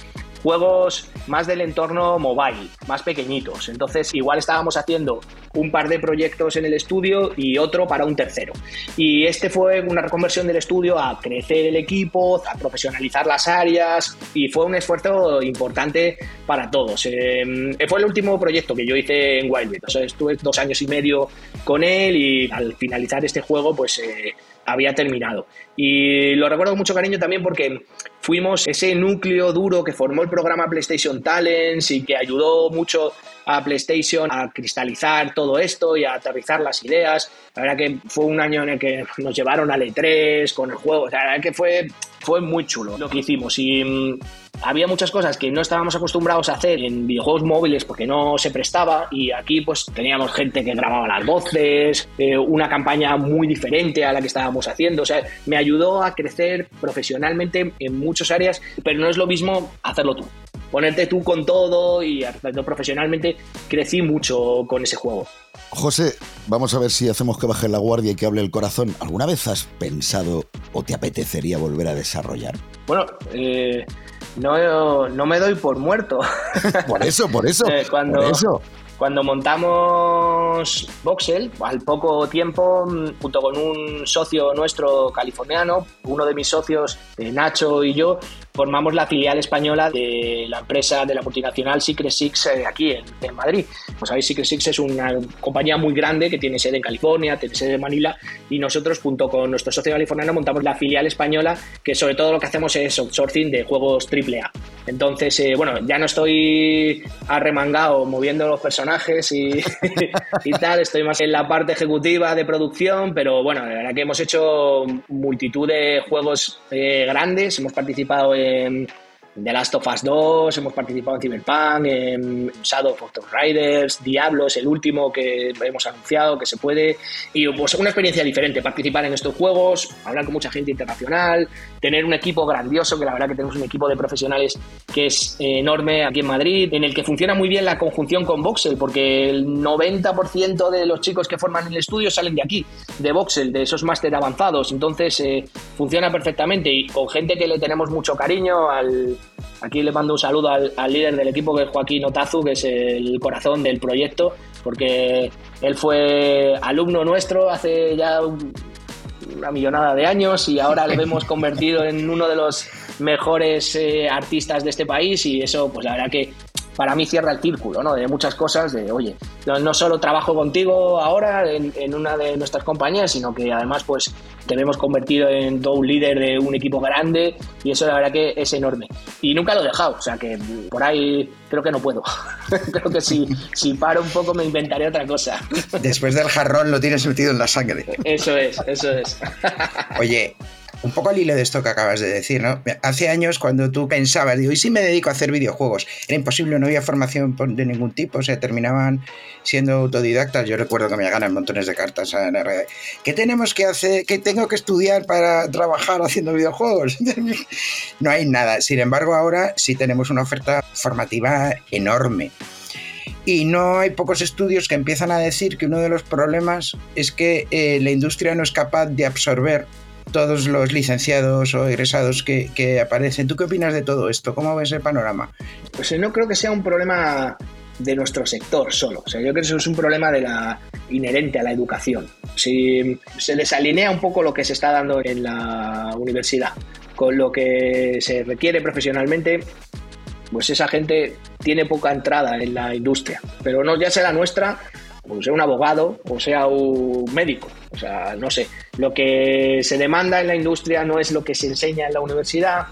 juegos más del entorno mobile, más pequeñitos. Entonces, igual estábamos haciendo un par de proyectos en el estudio y otro para un tercero. Y este fue una reconversión del estudio a crecer el equipo, a profesionalizar las áreas y fue un esfuerzo importante para todos. Em, fue el último proyecto que yo hice en Wildbit. O sea, estuve dos años y medio con él y al finalizar este juego, pues eh, había terminado. Y lo recuerdo con mucho cariño también porque fuimos ese núcleo duro que formó el programa PlayStation Talents y que ayudó mucho a PlayStation a cristalizar todo esto y a aterrizar las ideas. La verdad que fue un año en el que nos llevaron al E3 con el juego. la verdad que fue, fue muy chulo lo que hicimos. Y mm, había muchas cosas que no estábamos acostumbrados a hacer en videojuegos móviles porque no se prestaba y aquí pues teníamos gente que grababa las voces, eh, una campaña muy diferente a la que estábamos haciendo, o sea, me ayudó a crecer profesionalmente en muchas áreas, pero no es lo mismo hacerlo tú ponerte tú con todo y haciendo profesionalmente, crecí mucho con ese juego. José, vamos a ver si hacemos que baje la guardia y que hable el corazón. ¿Alguna vez has pensado o te apetecería volver a desarrollar? Bueno, eh, no, no me doy por muerto. por eso, por eso. Eh, cuando, por eso. Cuando montamos Voxel, al poco tiempo, mm, junto con un socio nuestro californiano, uno de mis socios, eh, Nacho y yo, formamos la filial española de la empresa de la multinacional Secret Six eh, aquí en, Madrid. Como sabéis, Secret Six es una compañía muy grande que tiene sede en California, tiene sede en Manila y nosotros junto con nuestro socio californiano montamos la filial española que sobre todo lo que hacemos es outsourcing de juegos AAA. Entonces, eh, bueno, ya no estoy arremangado moviendo los personajes y, tal, estoy más en la parte ejecutiva de producción, pero bueno, la verdad que hemos hecho multitud de juegos eh, grandes, hemos participado en The Last of Us 2, hemos participado en Cyberpunk, en Shadow of the Riders, Diablo es el último que hemos anunciado que se puede. Y pues una experiencia diferente, participar en estos juegos, hablar con mucha gente internacional, tener un equipo grandioso, que la verdad que tenemos un equipo de profesionales que es enorme aquí en Madrid, en el que funciona muy bien la conjunción con Voxel, porque el 90% de los chicos que forman el estudio salen de aquí, de Voxel, de esos máster avanzados. Entonces eh, funciona perfectamente y con gente que le tenemos mucho cariño al Aquí le mando un saludo al, líder del equipo, que es Joaquín Otazu, que es el corazón del proyecto, porque él fue alumno nuestro hace ya una millonada de años y ahora le hemos convertido en uno de los mejores eh, artistas de este país y eso, pues la verdad que para mí cierra el círculo, ¿no? De muchas cosas, de, oye, no, solo trabajo contigo ahora en, una de nuestras compañías, sino que además, pues, te hemos convertido en todo un líder de un equipo grande y eso la verdad que es enorme. Y nunca lo he dejado, o sea que por ahí creo que no puedo. creo que si, si paro un poco me inventaré otra cosa. Después del jarrón lo tienes metido en la sangre. Eso es, eso es. Oye, un poco al hilo de esto que acabas de decir, ¿no? Hace años cuando tú pensabas, digo, ¿y si me dedico a hacer videojuegos? Era imposible, no había formación de ningún tipo, o sea, terminaban siendo autodidactas. Yo recuerdo que me ganan montones de cartas en RD. ¿Qué tenemos que hacer? ¿Qué tengo que estudiar para trabajar haciendo videojuegos? no hay nada. Sin embargo, ahora sí tenemos una oferta formativa enorme. Y no hay pocos estudios que empiezan a decir que uno de los problemas es que eh, la industria no es capaz de absorber todos los licenciados o egresados que, aparecen. ¿Tú qué opinas de todo esto? ¿Cómo ves el panorama? Pues no creo que sea un problema de nuestro sector solo. O sea, yo creo que eso es un problema de la inherente a la educación. Si se desalinea un poco lo que se está dando en la universidad con lo que se requiere profesionalmente, pues esa gente tiene poca entrada en la industria. Pero no ya sea la nuestra, o sea un abogado, o sea un médico. O sea, no sé, lo que se demanda en la industria no es lo que se enseña en la universidad.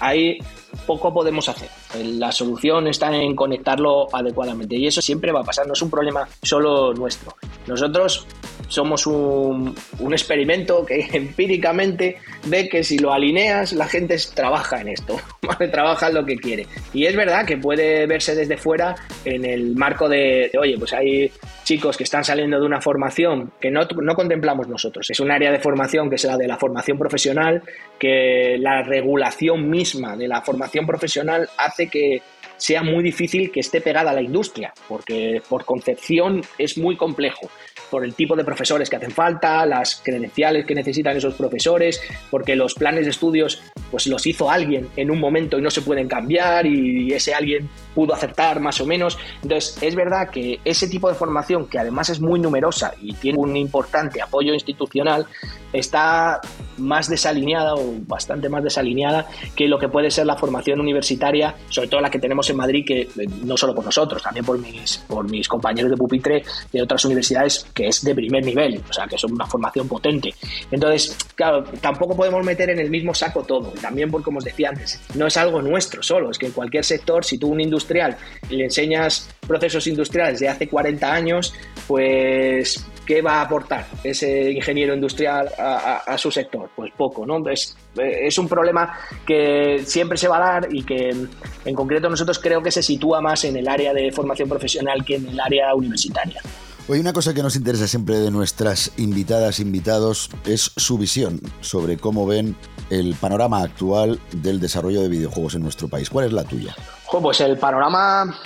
Ahí poco podemos hacer. La solución está en conectarlo adecuadamente y eso siempre va a pasar, no es un problema solo nuestro. Nosotros somos un, experimento que empíricamente ve que si lo alineas, la gente trabaja en esto, trabaja en lo que quiere. Y es verdad que puede verse desde fuera en el marco de, oye, pues hay chicos que están saliendo de una formación que no, no contemplamos nosotros. Es un área de formación que es la de la formación profesional, que la regulación misma de la formación profesional hace que sea muy difícil que esté pegada a la industria, porque por concepción es muy complejo por el tipo de profesores que hacen falta, las credenciales que necesitan esos profesores, porque los planes de estudios pues los hizo alguien en un momento y no se pueden cambiar y ese alguien pudo acertar más o menos. Entonces, es verdad que ese tipo de formación, que además es muy numerosa y tiene un importante apoyo institucional, está más desalineada o bastante más desalineada que lo que puede ser la formación universitaria, sobre todo la que tenemos en Madrid, que eh, no solo por nosotros, también por mis, por mis compañeros de pupitre de otras universidades, que es de primer nivel, o sea, que son una formación potente. Entonces, claro, tampoco podemos meter en el mismo saco todo, también porque, como os decía antes, no es algo nuestro solo, es que en cualquier sector, si tú un industrial le enseñas procesos industriales de hace 40 años, pues ¿qué va a aportar ese ingeniero industrial a, su sector? Pues poco, ¿no? Es, es un problema que siempre se va a dar y que en concreto nosotros creo que se sitúa más en el área de formación profesional que en el área universitaria. Hoy una cosa que nos interesa siempre de nuestras invitadas, invitados, es su visión sobre cómo ven el panorama actual del desarrollo de videojuegos en nuestro país. ¿Cuál es la tuya? Pues el panorama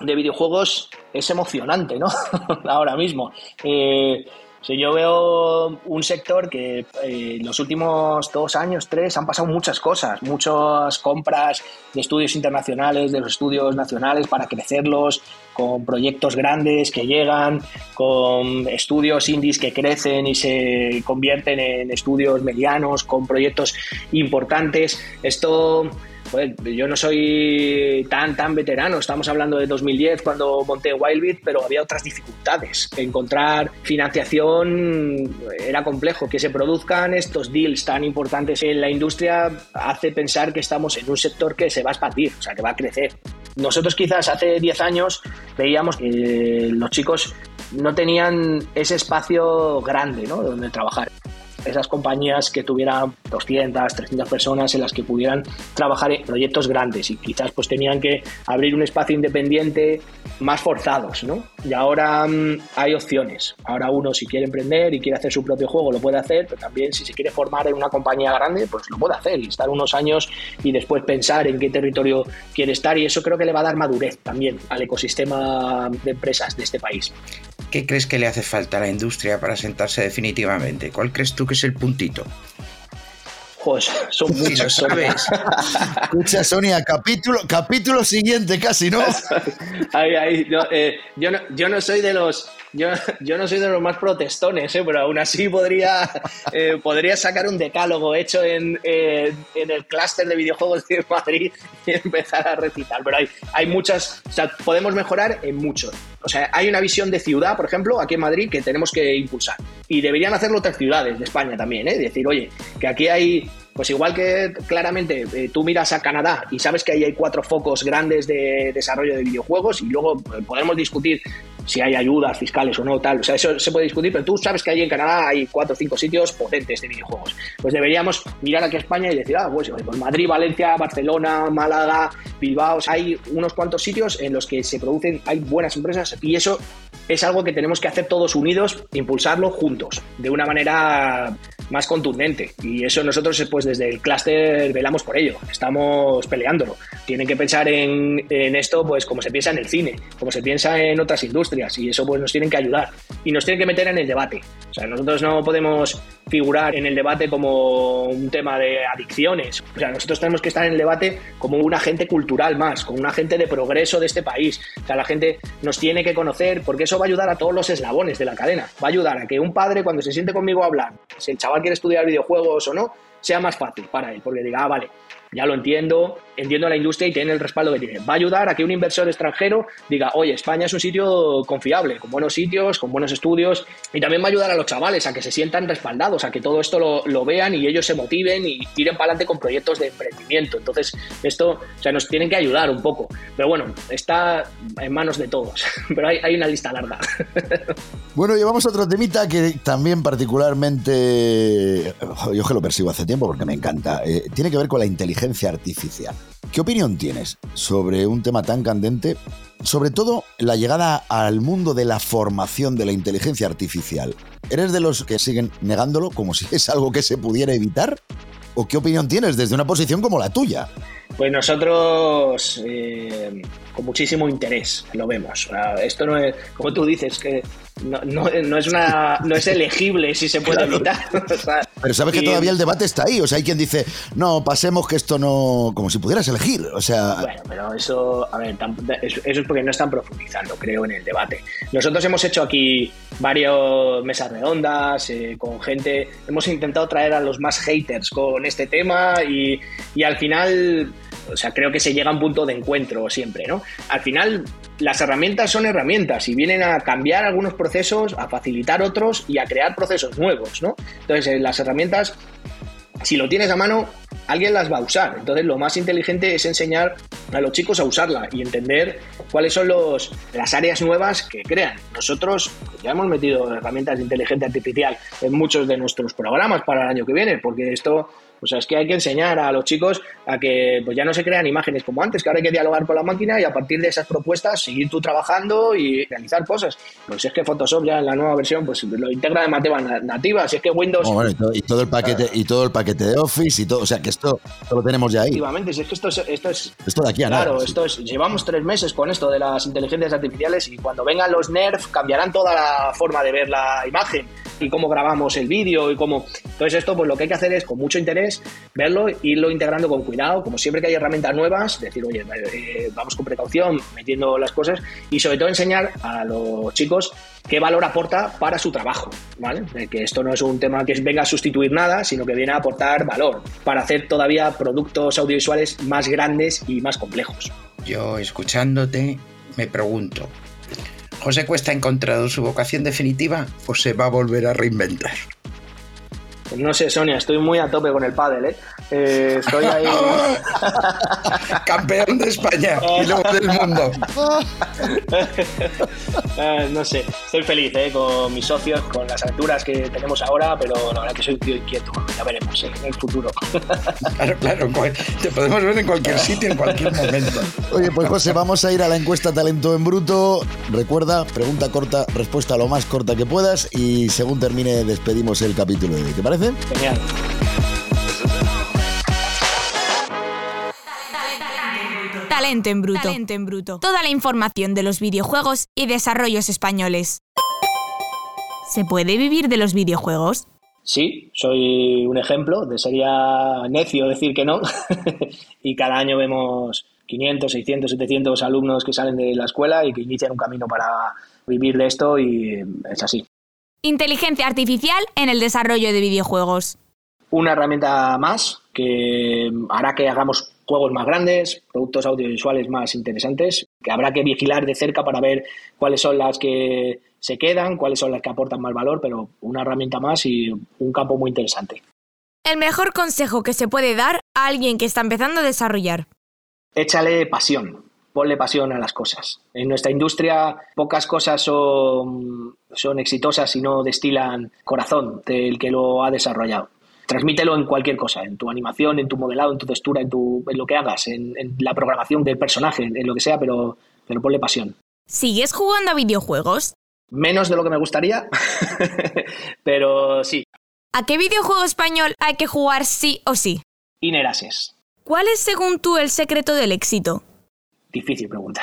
de videojuegos es emocionante, ¿no? Ahora mismo. Eh, yo veo un sector que eh, los últimos dos años, tres, han pasado muchas cosas, muchas compras de estudios internacionales, de los estudios nacionales para crecerlos, con proyectos grandes que llegan, con estudios indies que crecen y se convierten en estudios medianos, con proyectos importantes. Esto yo no soy tan, tan veterano, estamos hablando de 2010 cuando monté Wildbit, pero había otras dificultades. Encontrar financiación era complejo, que se produzcan estos deals tan importantes en la industria hace pensar que estamos en un sector que se va a expandir, o sea, que va a crecer. Nosotros quizás hace 10 años veíamos que los chicos no tenían ese espacio grande ¿no? donde trabajar esas compañías que tuvieran 200, 300 personas en las que pudieran trabajar en proyectos grandes y quizás pues tenían que abrir un espacio independiente más forzados, ¿no? Y ahora mm, hay opciones. Ahora uno si quiere emprender y quiere hacer su propio juego lo puede hacer, pero también si se quiere formar en una compañía grande, pues lo puede hacer y estar unos años y después pensar en qué territorio quiere estar y eso creo que le va a dar madurez también al ecosistema de empresas de este país. ¿Qué crees que le hace falta a la industria para sentarse definitivamente? ¿Cuál crees tú que es el puntito? Pues son muchos. sabes. Escucha, Sonia, capítulo, capítulo siguiente casi, ¿no? Eh, yo, no, yo no soy de los yo, no soy de los más protestones, ¿eh? pero aún así podría, eh, podría sacar un decálogo hecho en, en el clúster de videojuegos de Madrid y empezar a recitar. Pero hay, hay muchas, o sea, podemos mejorar en mucho. O sea, hay una visión de ciudad, por ejemplo, aquí en Madrid, que tenemos que impulsar. Y deberían hacerlo otras ciudades de España también, ¿eh? Decir, oye, que aquí hay pues igual que claramente eh, tú miras a Canadá y sabes que ahí hay cuatro focos grandes de desarrollo de videojuegos y luego eh, podemos discutir si hay ayudas fiscales o no, tal. O sea, eso se puede discutir, pero tú sabes que ahí en Canadá hay cuatro o cinco sitios potentes de videojuegos. Pues deberíamos mirar aquí a España y decir, ah, pues, pues Madrid, Valencia, Barcelona, Málaga, Bilbao, hay unos cuantos sitios en los que se producen, hay buenas empresas y eso es algo que tenemos que hacer todos unidos, impulsarlo juntos, de una manera más contundente. Y eso nosotros, pues desde el clúster velamos por ello, estamos peleándolo. Tienen que pensar en, en, esto, pues como se piensa en el cine, como se piensa en otras industrias, y eso pues nos tienen que ayudar. Y nos tienen que meter en el debate. O sea, nosotros no podemos figurar en el debate como un tema de adicciones. O sea, nosotros tenemos que estar en el debate como un agente cultural más, como un agente de progreso de este país. O sea, la gente nos tiene que conocer porque eso va a ayudar a todos los eslabones de la cadena. Va a ayudar a que un padre cuando se siente conmigo a hablar, si el chaval quiere estudiar videojuegos o no, sea más fácil para él, porque diga, ah, vale, ya lo entiendo, entiendo la industria y tiene el respaldo que tiene. Va a ayudar a que un inversor extranjero diga, oye, España es un sitio confiable, con buenos sitios, con buenos estudios, y también va a ayudar a los chavales a que se sientan respaldados, a que todo esto lo, vean y ellos se motiven y tiren para adelante con proyectos de emprendimiento. Entonces, esto, o sea, nos tienen que ayudar un poco. Pero bueno, está en manos de todos, pero hay, hay una lista larga. Bueno, llevamos otro temita que también particularmente, yo que lo persigo hace tiempo porque me encanta, eh, tiene que ver con la inteligencia artificial. ¿Qué opinión tienes sobre un tema tan candente? Sobre todo la llegada al mundo de la formación de la inteligencia artificial. ¿Eres de los que siguen negándolo como si es algo que se pudiera evitar? ¿O qué opinión tienes desde una posición como la tuya? Pues nosotros eh, con muchísimo interés lo vemos. Esto no es, como tú dices, que no, no, no, es una no es elegible si se puede claro. evitar. o sea, Pero sabes que todavía el debate está ahí. O sea, hay quien dice, no, pasemos que esto no. como si pudieras elegir. O sea. Bueno, pero eso, a ver, eso es porque no están profundizando, creo, en el debate. Nosotros hemos hecho aquí varias mesas redondas eh, con gente. Hemos intentado traer a los más haters con este tema y, y al final o sea, creo que se llega a un punto de encuentro siempre, ¿no? Al final, las herramientas son herramientas y vienen a cambiar algunos procesos, a facilitar otros y a crear procesos nuevos, ¿no? Entonces, las herramientas, si lo tienes a mano, alguien las va a usar. Entonces, lo más inteligente es enseñar a los chicos a usarla y entender cuáles son los, las áreas nuevas que crean. Nosotros ya hemos metido herramientas de inteligencia artificial en muchos de nuestros programas para el año que viene, porque esto o sea, es que hay que enseñar a los chicos a que pues ya no se crean imágenes como antes, que ahora hay que dialogar con la máquina y a partir de esas propuestas seguir tú trabajando y realizar cosas. Pues es que Photoshop ya en la nueva versión pues lo integra de manera nativa, si es que Windows... Oh, bueno, y, todo, y, todo, el paquete, y todo el paquete de Office y todo, o sea que esto, esto lo tenemos ya ahí. Efectivamente, si es que esto es... Esto, es, esto de aquí a claro, nada. esto es, llevamos tres meses con esto de las inteligencias artificiales y cuando vengan los NERF cambiarán toda la forma de ver la imagen y cómo grabamos el vídeo y cómo... Entonces esto pues lo que hay que hacer es con mucho interés verlo, irlo integrando con cuidado, como siempre que hay herramientas nuevas, decir, oye, eh, vamos con precaución, metiendo las cosas y sobre todo enseñar a los chicos qué valor aporta para su trabajo, ¿vale? Que esto no es un tema que venga a sustituir nada, sino que viene a aportar valor para hacer todavía productos audiovisuales más grandes y más complejos. Yo escuchándote me pregunto, ¿José Cuesta ha encontrado su vocación definitiva o se va a volver a reinventar? No sé, Sonia, estoy muy a tope con el pádel, ¿eh? eh estoy ahí... Campeón de España y luego del mundo. eh, no sé, estoy feliz ¿eh? con mis socios, con las aventuras que tenemos ahora, pero la verdad que soy un tío inquieto. Ya veremos ¿eh? en el futuro. claro, claro, te podemos ver en cualquier sitio, en cualquier momento. Oye, pues José, vamos a ir a la encuesta Talento en Bruto. Recuerda, pregunta corta, respuesta lo más corta que puedas y según termine despedimos el capítulo de hoy. ¿Te parece? Genial. Talento en bruto. Talento en bruto. Toda la información de los videojuegos y desarrollos españoles. ¿Se puede vivir de los videojuegos? Sí, soy un ejemplo. De sería necio decir que no. y cada año vemos 500, 600, 700 alumnos que salen de la escuela y que inician un camino para, vivir de esto y es así. Inteligencia artificial en el desarrollo de videojuegos. Una herramienta más que hará que hagamos juegos más grandes, productos audiovisuales más interesantes, que habrá que vigilar de cerca para ver cuáles son las que se quedan, cuáles son las que aportan más valor, pero una herramienta más y un campo muy interesante. El mejor consejo que se puede dar a alguien que está empezando a desarrollar. Échale pasión, ponle pasión a las cosas. En nuestra industria pocas cosas son, son exitosas si no destilan corazón del que lo ha desarrollado transmítelo en cualquier cosa, en tu animación, en tu modelado, en tu textura, en, tu, en lo que hagas, en, la programación del personaje, en, lo que sea, pero, pero ponle pasión. ¿Sigues jugando a videojuegos? Menos de lo que me gustaría, pero sí. ¿A qué videojuego español hay que jugar sí o sí? Inerases. ¿Cuál es, según tú, el secreto del éxito? Difícil pregunta.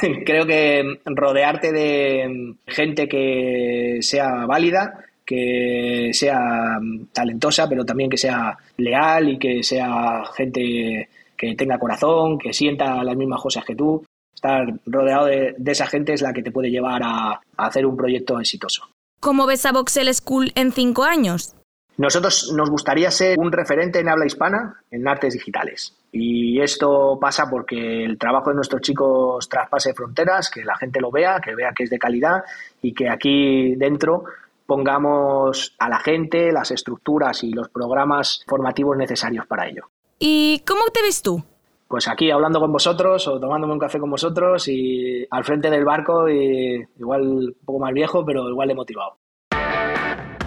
Creo que rodearte de gente que sea válida, que sea talentosa, pero también que sea leal y que sea gente que tenga corazón, que sienta las mismas cosas que tú. Estar rodeado de, esa gente es la que te puede llevar a, hacer un proyecto exitoso. ¿Cómo ves a Voxel School en cinco años? Nosotros nos gustaría ser un referente en habla hispana en artes digitales. Y esto pasa porque el trabajo de nuestros chicos traspase fronteras, que la gente lo vea, que vea que es de calidad y que aquí dentro pongamos a la gente las estructuras y los programas formativos necesarios para ello. ¿Y cómo te ves tú? Pues aquí hablando con vosotros o tomándome un café con vosotros y al frente del barco y igual un poco más viejo, pero igual he motivado.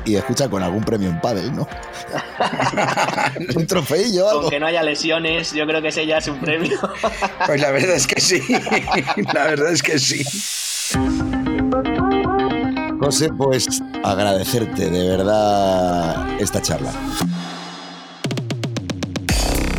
Y escucha con algún premio en pádel, ¿no? un trofeillo. Algo. Aunque no haya lesiones, yo creo que ese ya es un premio. pues la verdad es que sí. la verdad es que sí. José, pues agradecerte de verdad esta charla.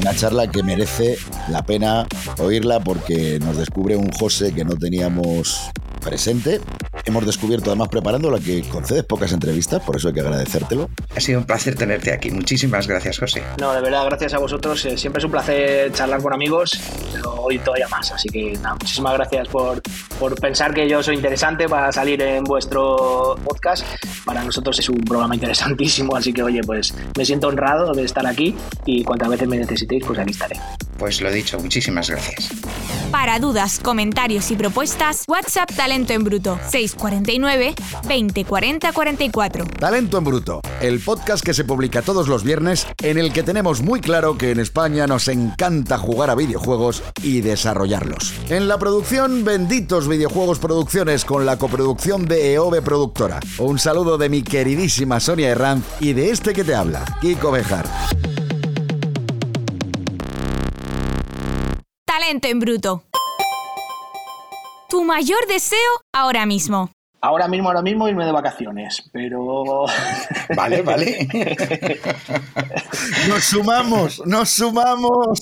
Una charla que merece la pena oírla porque nos descubre un José que no teníamos presente. Hemos descubierto además preparando la que concedes pocas entrevistas, por eso hay que agradecértelo. Ha sido un placer tenerte aquí. Muchísimas gracias, José. No, de verdad, gracias a vosotros. Eh, siempre es un placer charlar con amigos, pero hoy todavía más. Así que nada, muchísimas gracias por, por pensar que yo soy interesante para salir en vuestro podcast. Para nosotros es un programa interesantísimo, así que oye, pues me siento honrado de estar aquí y cuantas veces me necesitéis, pues aquí estaré. Pues lo dicho, muchísimas gracias. Para dudas, comentarios y propuestas, WhatsApp Talento en Bruto 649 20 40 44. Talento en Bruto, el podcast que se publica todos los viernes en el que tenemos muy claro que en España nos encanta jugar a videojuegos y desarrollarlos. En la producción, benditos videojuegos producciones con la coproducción de EOB Productora. Un saludo de mi queridísima Sonia Herranz y de este que te habla, Kiko Bejar. Talento en bruto. Tu mayor deseo ahora mismo. Ahora mismo, ahora mismo irme de vacaciones, pero... Vale, vale. Nos sumamos, nos sumamos.